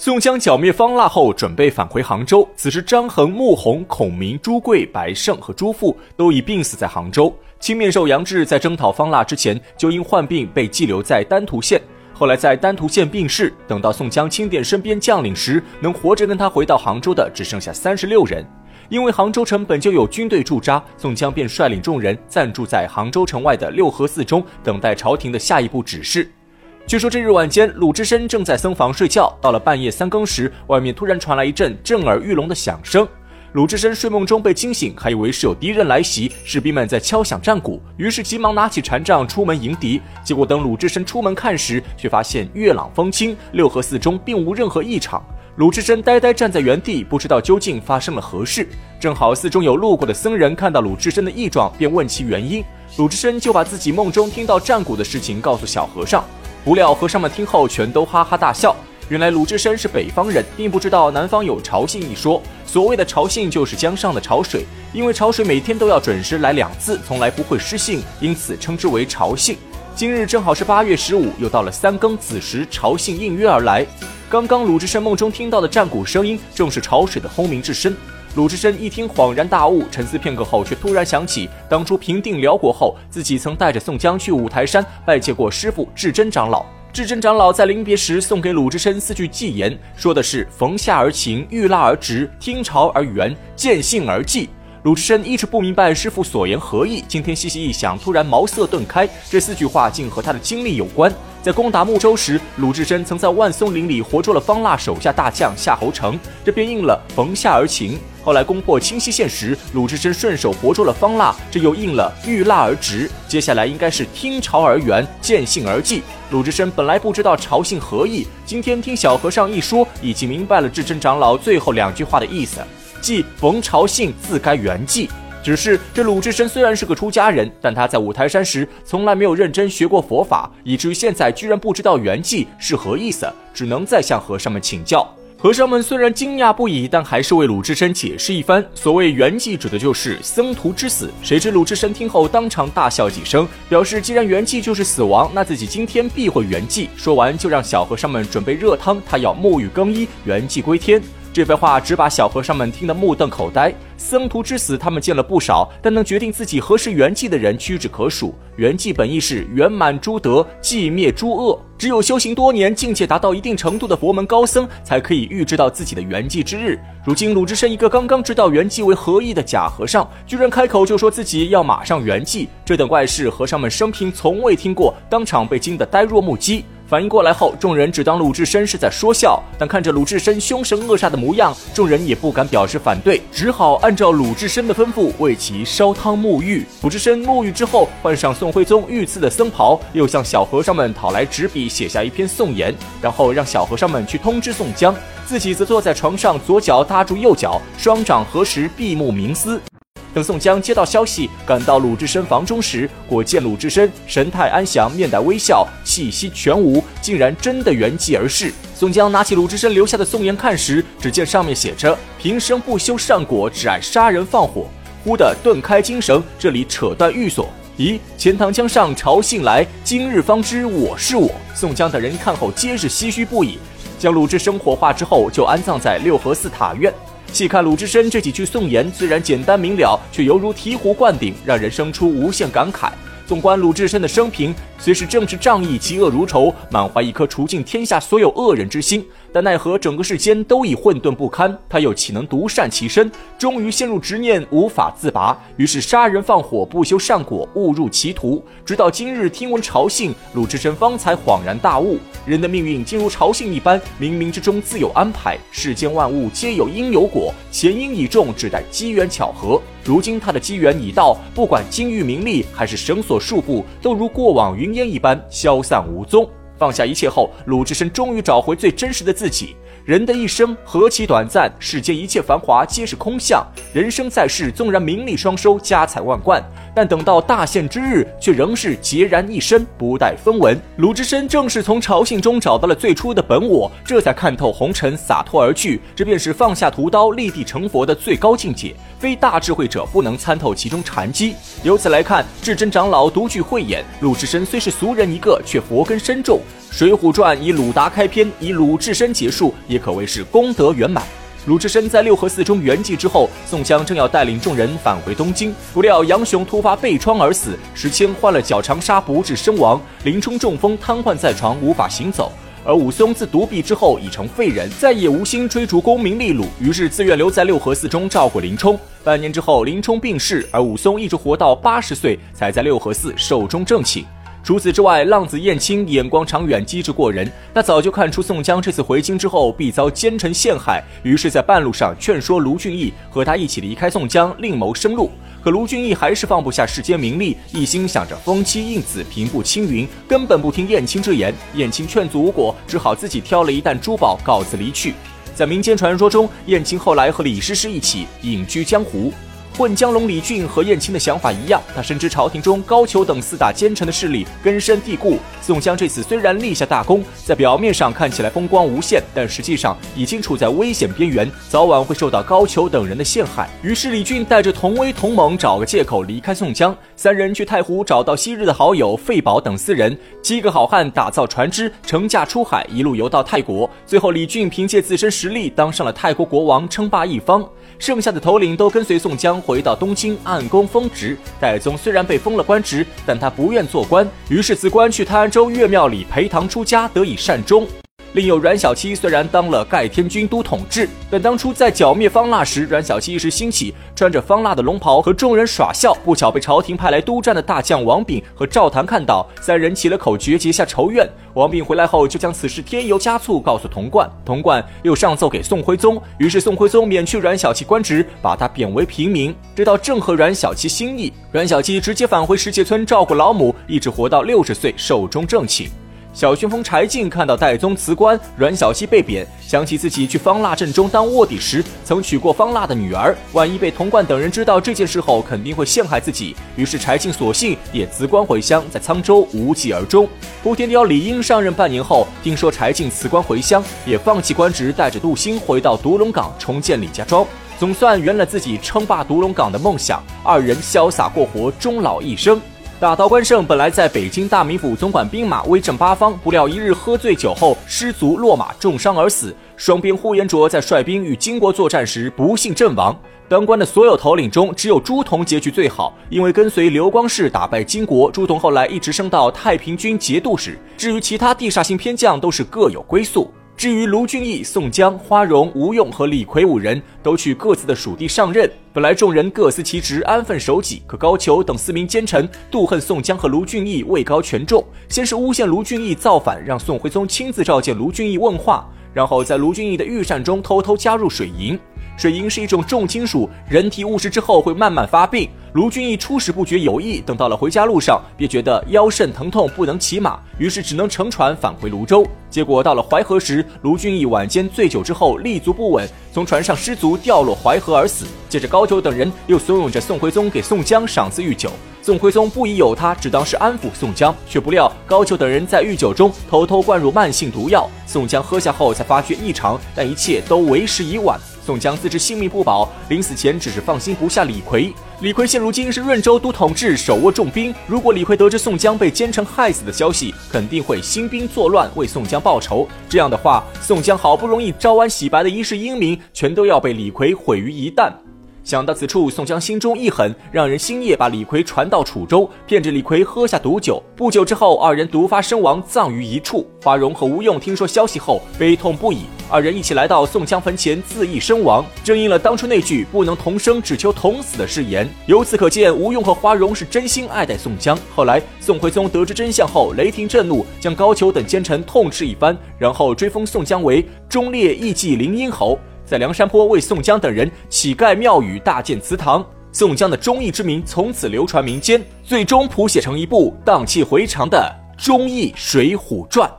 宋江剿灭方腊后，准备返回杭州。此时，张衡、穆弘、孔明、朱贵、白胜和朱富都已病死在杭州。青面兽杨志在征讨方腊之前，就因患病被寄留在丹徒县。后来在丹徒县病逝。等到宋江清点身边将领时，能活着跟他回到杭州的只剩下三十六人。因为杭州城本就有军队驻扎，宋江便率领众人暂住在杭州城外的六合寺中，等待朝廷的下一步指示。据说这日晚间，鲁智深正在僧房睡觉。到了半夜三更时，外面突然传来一阵震耳欲聋的响声。鲁智深睡梦中被惊醒，还以为是有敌人来袭，士兵们在敲响战鼓，于是急忙拿起禅杖出门迎敌。结果等鲁智深出门看时，却发现月朗风清，六合寺中并无任何异常。鲁智深呆呆站在原地，不知道究竟发生了何事。正好寺中有路过的僧人看到鲁智深的异状，便问其原因。鲁智深就把自己梦中听到战鼓的事情告诉小和尚。不料和尚们听后全都哈哈大笑。原来鲁智深是北方人，并不知道南方有潮信一说。所谓的潮信就是江上的潮水，因为潮水每天都要准时来两次，从来不会失信，因此称之为潮信。今日正好是八月十五，又到了三更子时，潮信应约而来。刚刚鲁智深梦中听到的战鼓声音，正是潮水的轰鸣之声。鲁智深一听，恍然大悟，沉思片刻后，却突然想起当初平定辽国后，自己曾带着宋江去五台山拜见过师傅智真长老。智真长老在临别时送给鲁智深四句寄言，说的是“逢夏而晴，遇腊而直，听潮而圆，见信而寂”。鲁智深一直不明白师傅所言何意，今天细细一想，突然茅塞顿开，这四句话竟和他的经历有关。在攻打睦州时，鲁智深曾在万松林里活捉了方腊手下大将夏侯成，这便应了“逢夏而晴”。后来攻破清溪县时，鲁智深顺手活捉了方腊，这又应了“遇腊而直”。接下来应该是“听潮而圆，见信而祭”。鲁智深本来不知道朝信何意，今天听小和尚一说，已经明白了智真长老最后两句话的意思，即“逢朝信，自该圆寂”。只是这鲁智深虽然是个出家人，但他在五台山时从来没有认真学过佛法，以至于现在居然不知道圆寂是何意思，只能再向和尚们请教。和尚们虽然惊讶不已，但还是为鲁智深解释一番。所谓圆寂，指的就是僧徒之死。谁知鲁智深听后当场大笑几声，表示既然圆寂就是死亡，那自己今天必会圆寂。说完就让小和尚们准备热汤，他要沐浴更衣，圆寂归天。这番话只把小和尚们听得目瞪口呆。僧徒之死，他们见了不少，但能决定自己何时圆寂的人屈指可数。圆寂本意是圆满诸德，寂灭诸恶。只有修行多年、境界达到一定程度的佛门高僧，才可以预知到自己的圆寂之日。如今鲁智深一个刚刚知道圆寂为何意的假和尚，居然开口就说自己要马上圆寂，这等怪事，和尚们生平从未听过，当场被惊得呆若木鸡。反应过来后，众人只当鲁智深是在说笑，但看着鲁智深凶神恶煞的模样，众人也不敢表示反对，只好按照鲁智深的吩咐为其烧汤沐浴。鲁智深沐浴之后，换上宋徽宗御赐的僧袍，又向小和尚们讨来纸笔，写下一篇颂言，然后让小和尚们去通知宋江，自己则坐在床上，左脚搭住右脚，双掌合十，闭目冥思。等宋江接到消息，赶到鲁智深房中时，果见鲁智深神态安详，面带微笑，气息全无，竟然真的圆寂而逝。宋江拿起鲁智深留下的宋言看时，只见上面写着：“平生不修善果，只爱杀人放火。”忽的顿开精神，这里扯断玉锁。咦，钱塘江上潮信来，今日方知我是我。宋江等人看后皆是唏嘘不已，将鲁智深火化之后，就安葬在六合寺塔院。细看鲁智深这几句颂言，虽然简单明了，却犹如醍醐灌顶，让人生出无限感慨。纵观鲁智深的生平，虽是正直仗义、嫉恶如仇，满怀一颗除尽天下所有恶人之心。但奈何整个世间都已混沌不堪，他又岂能独善其身？终于陷入执念，无法自拔，于是杀人放火，不修善果，误入歧途。直到今日听闻朝信，鲁智深方才恍然大悟：人的命运竟如朝信一般，冥冥之中自有安排。世间万物皆有因有果，前因已种，只待机缘巧合。如今他的机缘已到，不管金玉名利还是绳索束缚，都如过往云烟一般消散无踪。放下一切后，鲁智深终于找回最真实的自己。人的一生何其短暂，世间一切繁华皆是空相。人生在世，纵然名利双收，家财万贯，但等到大限之日，却仍是孑然一身，不带分文。鲁智深正是从朝信中找到了最初的本我，这才看透红尘，洒脱而去。这便是放下屠刀，立地成佛的最高境界。非大智慧者不能参透其中禅机。由此来看，智真长老独具慧眼，鲁智深虽是俗人一个，却佛根深重。《水浒传》以鲁达开篇，以鲁智深结束，也可谓是功德圆满。鲁智深在六合寺中圆寂之后，宋江正要带领众人返回东京，不料杨雄突发背疮而死，石青患了脚长沙不治身亡，林冲中风瘫痪在床，无法行走。而武松自独臂之后已成废人，再也无心追逐功名利禄，于是自愿留在六合寺中照顾林冲。半年之后，林冲病逝，而武松一直活到八十岁才在六合寺寿终正寝。除此之外，浪子燕青眼光长远，机智过人。他早就看出宋江这次回京之后必遭奸臣陷害，于是，在半路上劝说卢俊义和他一起离开宋江，另谋生路。可卢俊义还是放不下世间名利，一心想着封妻应子，平步青云，根本不听燕青之言。燕青劝阻无果，只好自己挑了一担珠宝，告辞离去。在民间传说中，燕青后来和李师师一起隐居江湖。混江龙李俊和燕青的想法一样，他深知朝廷中高俅等四大奸臣的势力根深蒂固。宋江这次虽然立下大功，在表面上看起来风光无限，但实际上已经处在危险边缘，早晚会受到高俅等人的陷害。于是李俊带着同威同猛，找个借口离开宋江。三人去太湖找到昔日的好友费宝等四人，七个好汉打造船只，乘驾出海，一路游到泰国。最后李俊凭借自身实力当上了泰国国王，称霸一方。剩下的头领都跟随宋江回到东京，按功封职。戴宗虽然被封了官职，但他不愿做官，于是辞官去泰安州岳庙里陪堂出家，得以善终。另有阮小七，虽然当了盖天军都统制，但当初在剿灭方腊时，阮小七一时兴起，穿着方腊的龙袍和众人耍笑，不巧被朝廷派来督战的大将王炳和赵谭看到，三人起了口诀，结下仇怨。王炳回来后，就将此事添油加醋告诉童贯，童贯又上奏给宋徽宗，于是宋徽宗免去阮小七官职，把他贬为平民，这倒正合阮小七心意。阮小七直接返回石碣村照顾老母，一直活到六十岁，寿终正寝。小旋风柴进看到戴宗辞官，阮小七被贬，想起自己去方腊阵中当卧底时曾娶过方腊的女儿，万一被童贯等人知道这件事后，肯定会陷害自己。于是柴进索性也辞官回乡，在沧州无疾而终。胡天雕李应上任半年后，听说柴进辞官回乡，也放弃官职，带着杜兴回到独龙岗重建李家庄，总算圆了自己称霸独龙岗的梦想。二人潇洒过活，终老一生。大刀关胜本来在北京大名府总管兵马，威震八方。不料一日喝醉酒后失足落马，重伤而死。双边呼延灼在率兵与金国作战时不幸阵亡。当官的所有头领中，只有朱仝结局最好，因为跟随刘光世打败金国，朱仝后来一直升到太平军节度使。至于其他地煞星偏将，都是各有归宿。至于卢俊义、宋江、花荣、吴用和李逵五人，都去各自的属地上任。本来众人各司其职，安分守己。可高俅等四名奸臣妒恨宋江和卢俊义位高权重，先是诬陷卢俊义造反，让宋徽宗亲自召见卢俊义问话，然后在卢俊义的御膳中偷偷加入水银。水银是一种重金属，人体误食之后会慢慢发病。卢俊义初始不觉有异，等到了回家路上，便觉得腰肾疼痛，不能骑马，于是只能乘船返回泸州。结果到了淮河时，卢俊义晚间醉酒之后立足不稳，从船上失足掉落淮河而死。接着高俅等人又怂恿着宋徽宗给宋江赏赐御酒，宋徽宗不疑有他，只当是安抚宋江，却不料高俅等人在御酒中偷偷灌入慢性毒药，宋江喝下后才发觉异常，但一切都为时已晚。宋江自知性命不保，临死前只是放心不下李逵。李逵现如今是润州都统制，手握重兵。如果李逵得知宋江被奸臣害死的消息，肯定会兴兵作乱，为宋江报仇。这样的话，宋江好不容易招安洗白的一世英名，全都要被李逵毁于一旦。想到此处，宋江心中一狠，让人星夜把李逵传到楚州，骗着李逵喝下毒酒。不久之后，二人毒发身亡，葬于一处。花荣和吴用听说消息后，悲痛不已，二人一起来到宋江坟前自缢身亡，正应了当初那句“不能同生，只求同死”的誓言。由此可见，吴用和花荣是真心爱戴宋江。后来，宋徽宗得知真相后，雷霆震怒，将高俅等奸臣痛斥一番，然后追封宋江为忠烈义济灵阴侯。在梁山坡为宋江等人乞丐庙宇、大建祠堂，宋江的忠义之名从此流传民间，最终谱写成一部荡气回肠的忠义水浒传。